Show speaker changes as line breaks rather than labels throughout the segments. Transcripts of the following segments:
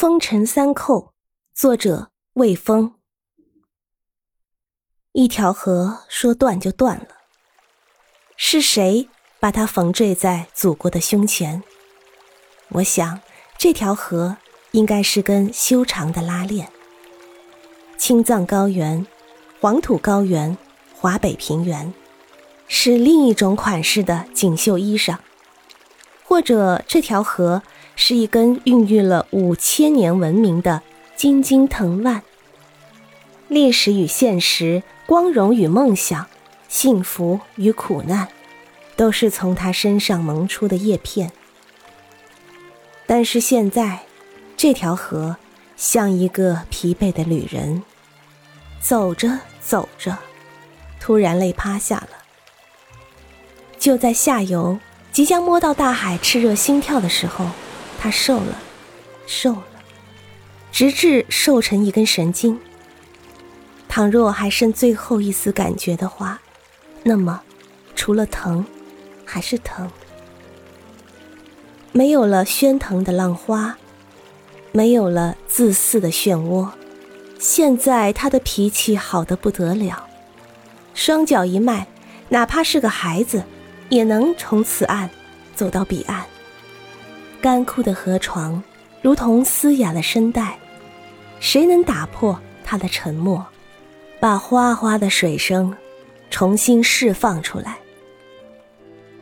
风尘三寇，作者魏风。一条河说断就断了，是谁把它缝缀在祖国的胸前？我想，这条河应该是根修长的拉链。青藏高原、黄土高原、华北平原，是另一种款式的锦绣衣裳，或者这条河。是一根孕育了五千年文明的金金藤蔓，历史与现实，光荣与梦想，幸福与苦难，都是从它身上萌出的叶片。但是现在，这条河像一个疲惫的旅人，走着走着，突然累趴下了。就在下游即将摸到大海炽热心跳的时候。他瘦了，瘦了，直至瘦成一根神经。倘若还剩最后一丝感觉的话，那么，除了疼，还是疼。没有了喧腾的浪花，没有了自私的漩涡，现在他的脾气好得不得了，双脚一迈，哪怕是个孩子，也能从此岸走到彼岸。干枯的河床，如同嘶哑的声带，谁能打破它的沉默，把哗哗的水声重新释放出来？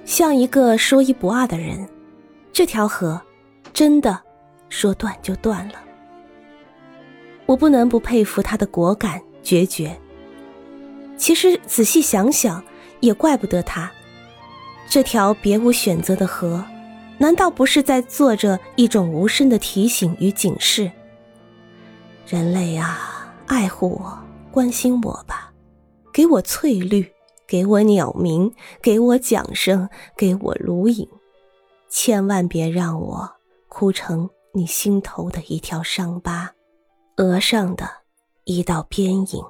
像一个说一不二的人，这条河真的说断就断了。我不能不佩服他的果敢决绝。其实仔细想想，也怪不得他，这条别无选择的河。难道不是在做着一种无声的提醒与警示？人类啊，爱护我，关心我吧，给我翠绿，给我鸟鸣，给我桨声，给我芦影，千万别让我哭成你心头的一条伤疤，额上的一道边影。